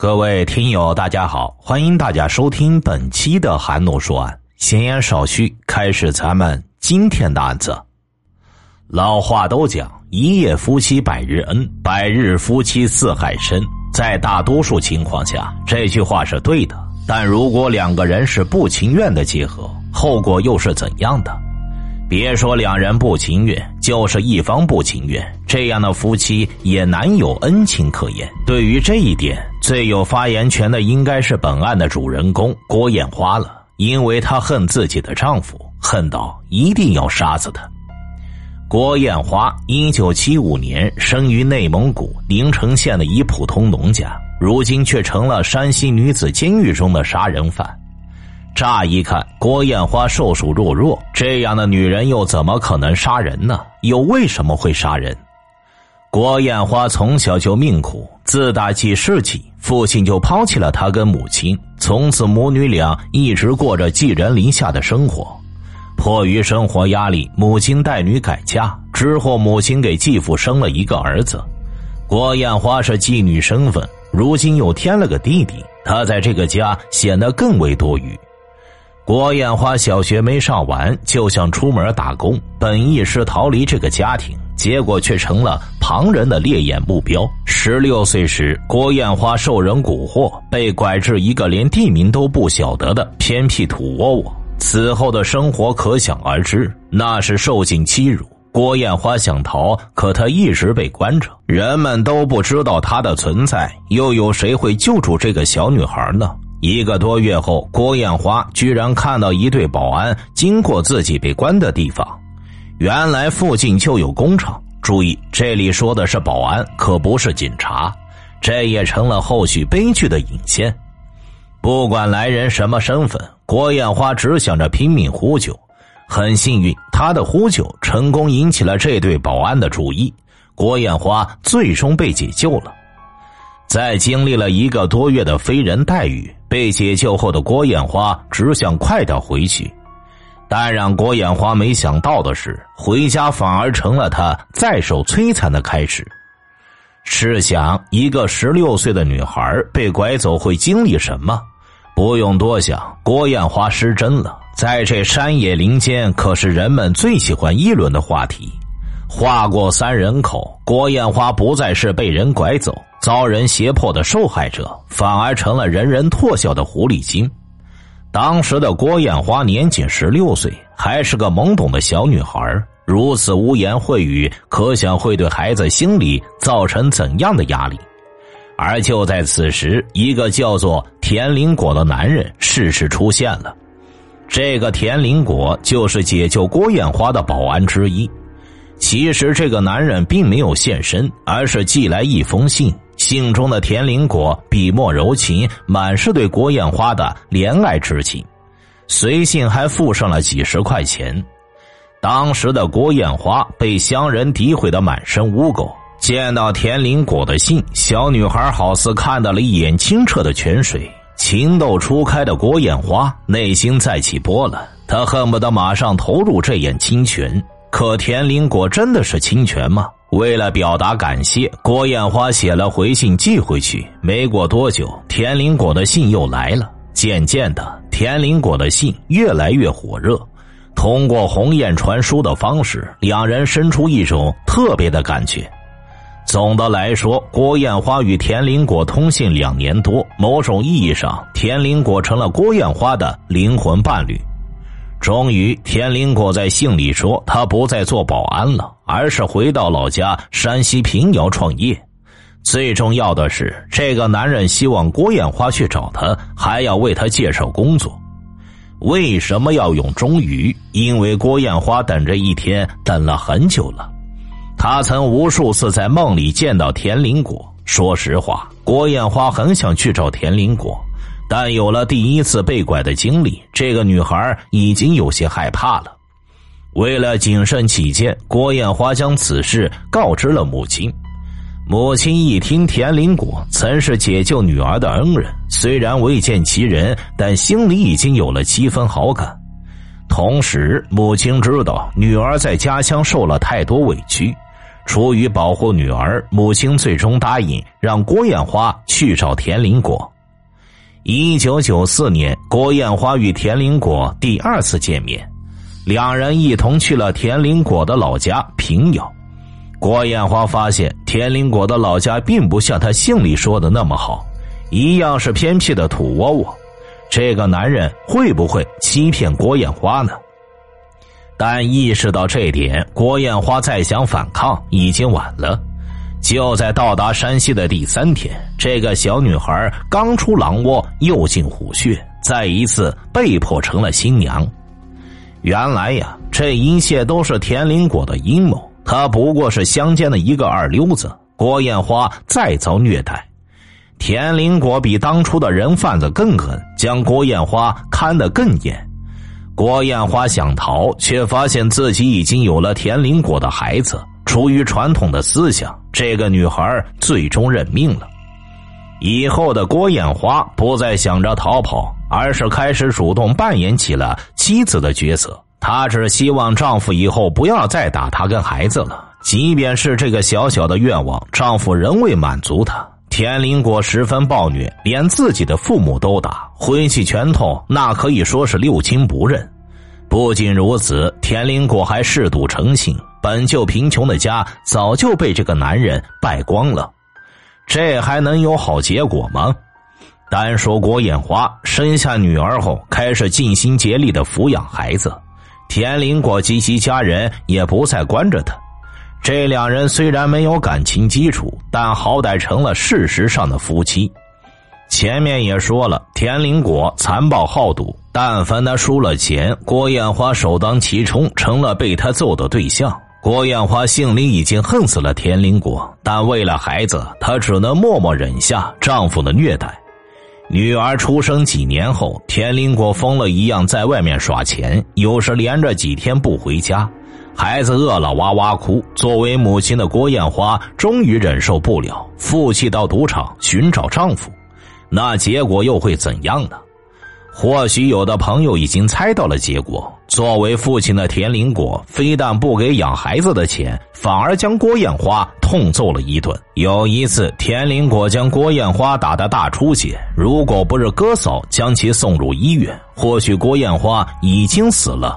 各位听友，大家好，欢迎大家收听本期的韩诺说案。闲言少叙，开始咱们今天的案子。老话都讲“一夜夫妻百日恩，百日夫妻似海深”。在大多数情况下，这句话是对的。但如果两个人是不情愿的结合，后果又是怎样的？别说两人不情愿，就是一方不情愿，这样的夫妻也难有恩情可言。对于这一点，最有发言权的应该是本案的主人公郭艳花了，因为她恨自己的丈夫，恨到一定要杀死他。郭艳花，一九七五年生于内蒙古宁城县的一普通农家，如今却成了山西女子监狱中的杀人犯。乍一看，郭艳花瘦瘦弱弱，这样的女人又怎么可能杀人呢？又为什么会杀人？郭艳花从小就命苦，自打记事起，父亲就抛弃了她跟母亲，从此母女俩一直过着寄人篱下的生活。迫于生活压力，母亲带女改嫁之后，母亲给继父生了一个儿子。郭艳花是妓女身份，如今又添了个弟弟，她在这个家显得更为多余。郭艳花小学没上完就想出门打工，本意是逃离这个家庭，结果却成了旁人的猎眼目标。十六岁时，郭艳花受人蛊惑，被拐至一个连地名都不晓得的偏僻土窝窝。此后的生活可想而知，那是受尽欺辱。郭艳花想逃，可她一直被关着，人们都不知道她的存在，又有谁会救助这个小女孩呢？一个多月后，郭艳花居然看到一队保安经过自己被关的地方，原来附近就有工厂。注意，这里说的是保安，可不是警察。这也成了后续悲剧的引线。不管来人什么身份，郭艳花只想着拼命呼救。很幸运，她的呼救成功引起了这对保安的注意，郭艳花最终被解救了。在经历了一个多月的非人待遇，被解救后的郭艳花只想快点回去，但让郭艳花没想到的是，回家反而成了她再受摧残的开始。试想，一个十六岁的女孩被拐走会经历什么？不用多想，郭艳花失真了，在这山野林间，可是人们最喜欢议论的话题。划过三人口，郭艳花不再是被人拐走、遭人胁迫的受害者，反而成了人人唾笑的狐狸精。当时的郭艳花年仅十六岁，还是个懵懂的小女孩，如此污言秽语，可想会对孩子心理造成怎样的压力。而就在此时，一个叫做田林果的男人适时出现了。这个田林果就是解救郭艳花的保安之一。其实这个男人并没有现身，而是寄来一封信。信中的田林果笔墨柔情，满是对郭艳花的怜爱之情。随信还附上了几十块钱。当时的郭艳花被乡人诋毁的满身污垢，见到田林果的信，小女孩好似看到了一眼清澈的泉水。情窦初开的郭艳花内心再起波澜，她恨不得马上投入这眼清泉。可田林果真的是清泉吗？为了表达感谢，郭艳花写了回信寄回去。没过多久，田林果的信又来了。渐渐的，田林果的信越来越火热。通过鸿雁传书的方式，两人生出一种特别的感觉。总的来说，郭艳花与田林果通信两年多，某种意义上，田林果成了郭艳花的灵魂伴侣。终于，田林果在信里说，他不再做保安了，而是回到老家山西平遥创业。最重要的是，这个男人希望郭艳花去找他，还要为他介绍工作。为什么要用“终于”？因为郭艳花等这一天等了很久了。他曾无数次在梦里见到田林果。说实话，郭艳花很想去找田林果。但有了第一次被拐的经历，这个女孩已经有些害怕了。为了谨慎起见，郭艳花将此事告知了母亲。母亲一听，田林果曾是解救女儿的恩人，虽然未见其人，但心里已经有了七分好感。同时，母亲知道女儿在家乡受了太多委屈，出于保护女儿，母亲最终答应让郭艳花去找田林果。一九九四年，郭艳花与田林果第二次见面，两人一同去了田林果的老家平遥。郭艳花发现田林果的老家并不像他信里说的那么好，一样是偏僻的土窝窝。这个男人会不会欺骗郭艳花呢？但意识到这点，郭艳花再想反抗已经晚了。就在到达山西的第三天，这个小女孩刚出狼窝，又进虎穴，再一次被迫成了新娘。原来呀，这一切都是田林果的阴谋。他不过是乡间的一个二流子。郭艳花再遭虐待，田林果比当初的人贩子更狠，将郭艳花看得更严。郭艳花想逃，却发现自己已经有了田林果的孩子。出于传统的思想，这个女孩最终认命了。以后的郭艳花不再想着逃跑，而是开始主动扮演起了妻子的角色。她只希望丈夫以后不要再打她跟孩子了，即便是这个小小的愿望，丈夫仍未满足她。田林果十分暴虐，连自己的父母都打，挥起拳头那可以说是六亲不认。不仅如此，田林果还嗜赌成性，本就贫穷的家早就被这个男人败光了，这还能有好结果吗？单说郭艳花生下女儿后，开始尽心竭力的抚养孩子，田林果及其家人也不再关着他。这两人虽然没有感情基础，但好歹成了事实上的夫妻。前面也说了，田林果残暴好赌，但凡他输了钱，郭艳花首当其冲，成了被他揍的对象。郭艳花心里已经恨死了田林果，但为了孩子，她只能默默忍下丈夫的虐待。女儿出生几年后，田林果疯了一样在外面耍钱，有时连着几天不回家。孩子饿了哇哇哭，作为母亲的郭艳花终于忍受不了，负气到赌场寻找丈夫。那结果又会怎样呢？或许有的朋友已经猜到了结果。作为父亲的田林果，非但不给养孩子的钱，反而将郭艳花痛揍了一顿。有一次，田林果将郭艳花打得大出血，如果不是哥嫂将其送入医院，或许郭艳花已经死了。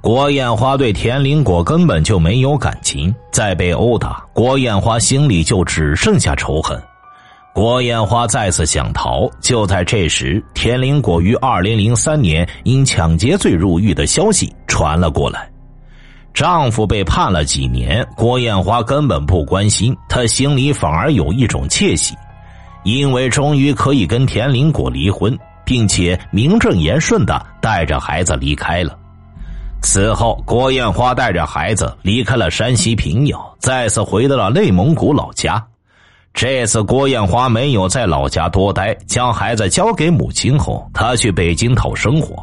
郭艳花对田林果根本就没有感情，再被殴打，郭艳花心里就只剩下仇恨。郭艳花再次想逃，就在这时，田林果于二零零三年因抢劫罪入狱的消息传了过来。丈夫被判了几年，郭艳花根本不关心，她心里反而有一种窃喜，因为终于可以跟田林果离婚，并且名正言顺的带着孩子离开了。此后，郭艳花带着孩子离开了山西平遥，再次回到了内蒙古老家。这次，郭艳花没有在老家多待，将孩子交给母亲后，她去北京讨生活。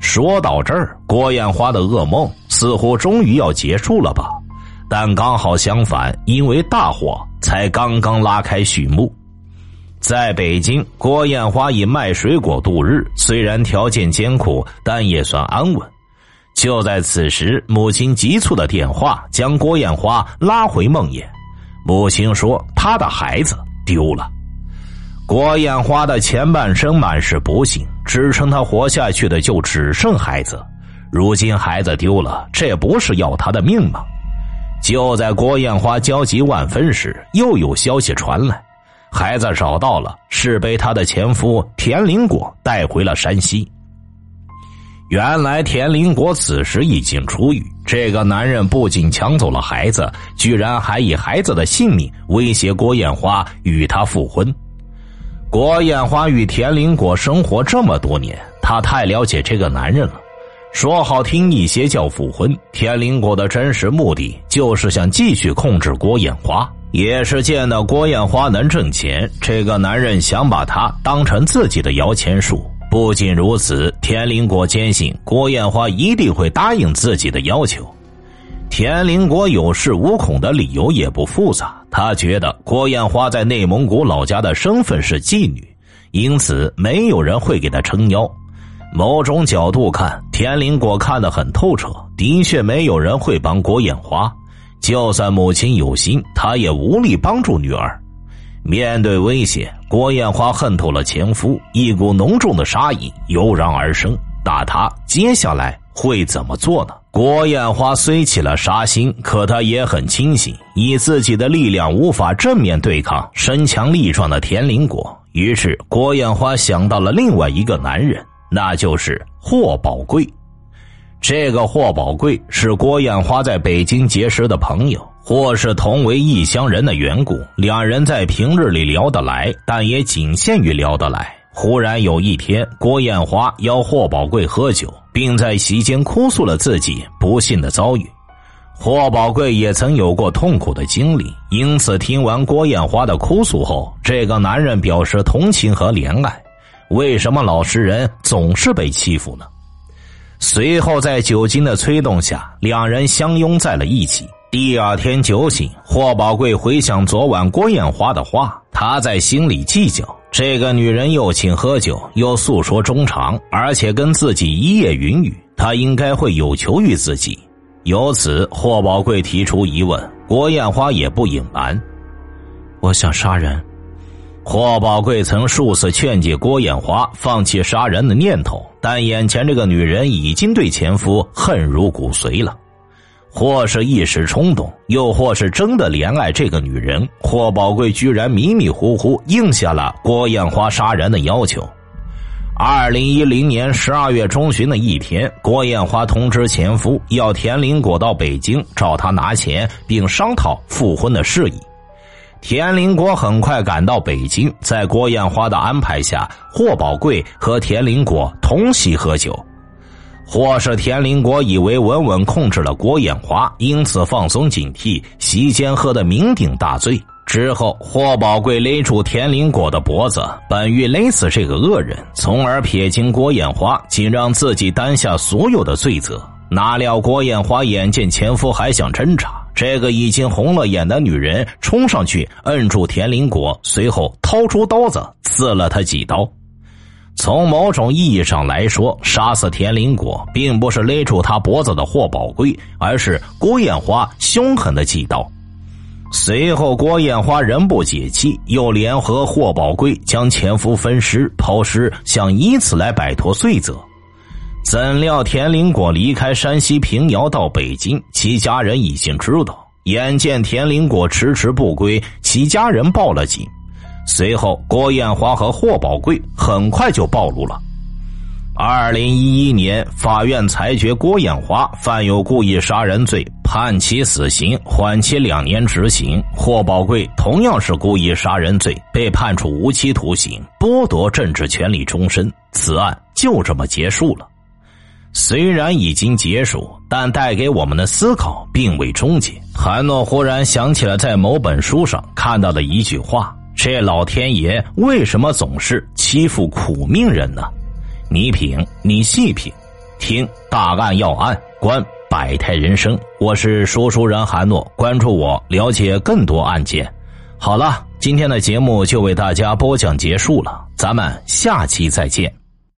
说到这儿，郭艳花的噩梦似乎终于要结束了吧？但刚好相反，因为大火才刚刚拉开序幕。在北京，郭艳花以卖水果度日，虽然条件艰苦，但也算安稳。就在此时，母亲急促的电话将郭艳花拉回梦魇。母亲说：“她的孩子丢了。”郭艳花的前半生满是不幸，支撑她活下去的就只剩孩子。如今孩子丢了，这不是要她的命吗？就在郭艳花焦急万分时，又有消息传来：孩子找到了，是被她的前夫田林果带回了山西。原来田林国此时已经出狱，这个男人不仅抢走了孩子，居然还以孩子的性命威胁郭艳花与他复婚。郭艳花与田林国生活这么多年，她太了解这个男人了。说好听一些叫复婚，田林国的真实目的就是想继续控制郭艳花，也是见到郭艳花能挣钱，这个男人想把她当成自己的摇钱树。不仅如此，田林国坚信郭艳花一定会答应自己的要求。田林国有恃无恐的理由也不复杂，他觉得郭艳花在内蒙古老家的身份是妓女，因此没有人会给他撑腰。某种角度看，田林国看得很透彻，的确没有人会帮郭艳花。就算母亲有心，他也无力帮助女儿。面对威胁，郭艳花恨透了前夫，一股浓重的杀意油然而生。那他接下来会怎么做呢？郭艳花虽起了杀心，可她也很清醒，以自己的力量无法正面对抗身强力壮的田林果。于是，郭艳花想到了另外一个男人，那就是霍宝贵。这个霍宝贵是郭艳花在北京结识的朋友。或是同为异乡人的缘故，两人在平日里聊得来，但也仅限于聊得来。忽然有一天，郭艳华邀霍宝贵喝酒，并在席间哭诉了自己不幸的遭遇。霍宝贵也曾有过痛苦的经历，因此听完郭艳华的哭诉后，这个男人表示同情和怜爱。为什么老实人总是被欺负呢？随后在酒精的催动下，两人相拥在了一起。第二天酒醒，霍宝贵回想昨晚郭艳华的话，他在心里计较：这个女人又请喝酒，又诉说衷肠，而且跟自己一夜云雨，她应该会有求于自己。由此，霍宝贵提出疑问，郭艳华也不隐瞒：“我想杀人。”霍宝贵曾数次劝诫郭艳华放弃杀人的念头，但眼前这个女人已经对前夫恨如骨髓了。或是一时冲动，又或是真的怜爱这个女人，霍宝贵居然迷迷糊糊应下了郭艳花杀人的要求。二零一零年十二月中旬的一天，郭艳花通知前夫要田林果到北京找他拿钱，并商讨复婚的事宜。田林果很快赶到北京，在郭艳花的安排下，霍宝贵和田林果同席喝酒。或是田林国以为稳稳控制了郭艳华，因此放松警惕，席间喝得酩酊大醉。之后，霍宝贵勒住田林果的脖子，本欲勒死这个恶人，从而撇清郭艳华，仅让自己担下所有的罪责。哪料郭艳华眼见前夫还想挣扎，这个已经红了眼的女人冲上去摁住田林果，随后掏出刀子刺了他几刀。从某种意义上来说，杀死田林果并不是勒住他脖子的霍宝贵，而是郭艳花凶狠的计刀。随后，郭艳花仍不解气，又联合霍宝贵将前夫分尸抛尸，想以此来摆脱罪责。怎料田林果离开山西平遥到北京，其家人已经知道。眼见田林果迟迟不归，其家人报了警。随后，郭艳华和霍宝贵很快就暴露了。二零一一年，法院裁决郭艳华犯有故意杀人罪，判其死刑，缓期两年执行。霍宝贵同样是故意杀人罪，被判处无期徒刑，剥夺政治权利终身。此案就这么结束了。虽然已经结束，但带给我们的思考并未终结。韩诺忽然想起了在某本书上看到的一句话。这老天爷为什么总是欺负苦命人呢？你品，你细品，听大案要案，观百态人生。我是说书人韩诺，关注我，了解更多案件。好了，今天的节目就为大家播讲结束了，咱们下期再见。